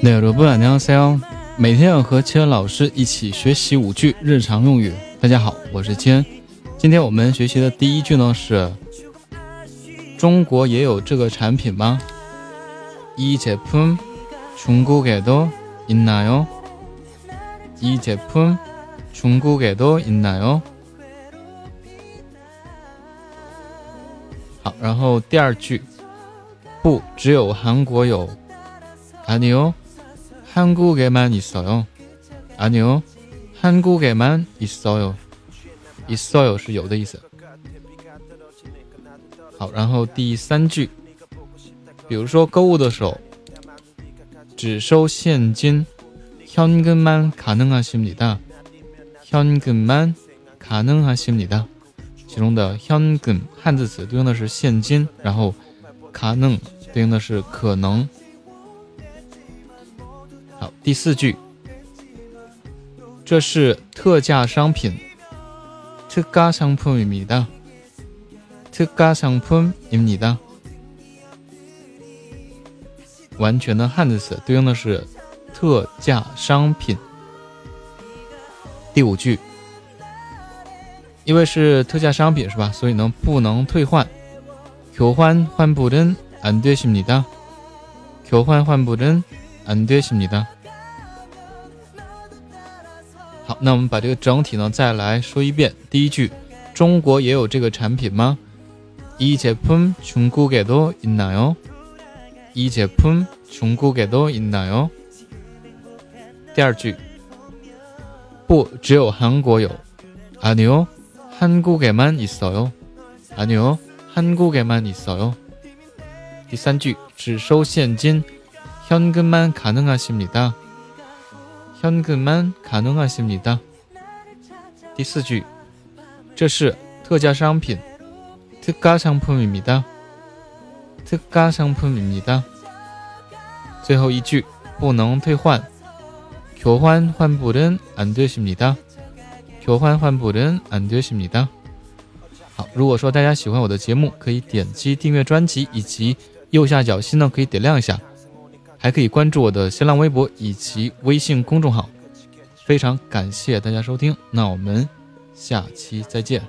那여러분안녕하세요每天要和千恩老师一起学习五句日常用语。大家好，我是千恩。今天我们学习的第一句呢是：中国也有这个产品吗？이제품중국에도있나요이제품중국에도있나요好，然后第二句，不，只有韩国有。아니요 한국에만있어요아니요한국에만있어요있어요是有的意思。好，然后第三句，比如说购物的时候，只收现金，현금만가능하십니 다。 현금만가능하십니 다。 其中的현금汉字词对应的是现金，然后가능对应的是可能。 好，第四句，这是特价商品，特价商品입니 다， 特价商品입니 다。 完全的汉字词对应的是特价商品。第五句，因为是特价商品是吧？所以呢不能退换。교환환불은안되십니 다。 교환환불은안 되십니 다。 好，那我们把这个整体呢再来说一遍。第一句，中国也有这个产品吗？이제품중국에도있나 요？ 이제품중국에도있나 요？ 第二句，不，只有韩国有。아니요한국에만있어 요。 아니요한국에만있어 요。 第三句，只收现金， 현금만가능하십니 다。 현금만가능하십니 다。 第四句，这是特价商品，特가상품입니 다。 特가상품입니 다。 最后一句，不能退换，교환환불은안되십니 다。 교환환불은안되십니 다。 好，如果说大家喜欢我的节目，可以点击订阅专辑，以及右下角心呢可以点亮一下。 还可以关注我的新浪微博以及微信公众号，非常感谢大家收听，那我们下期再见。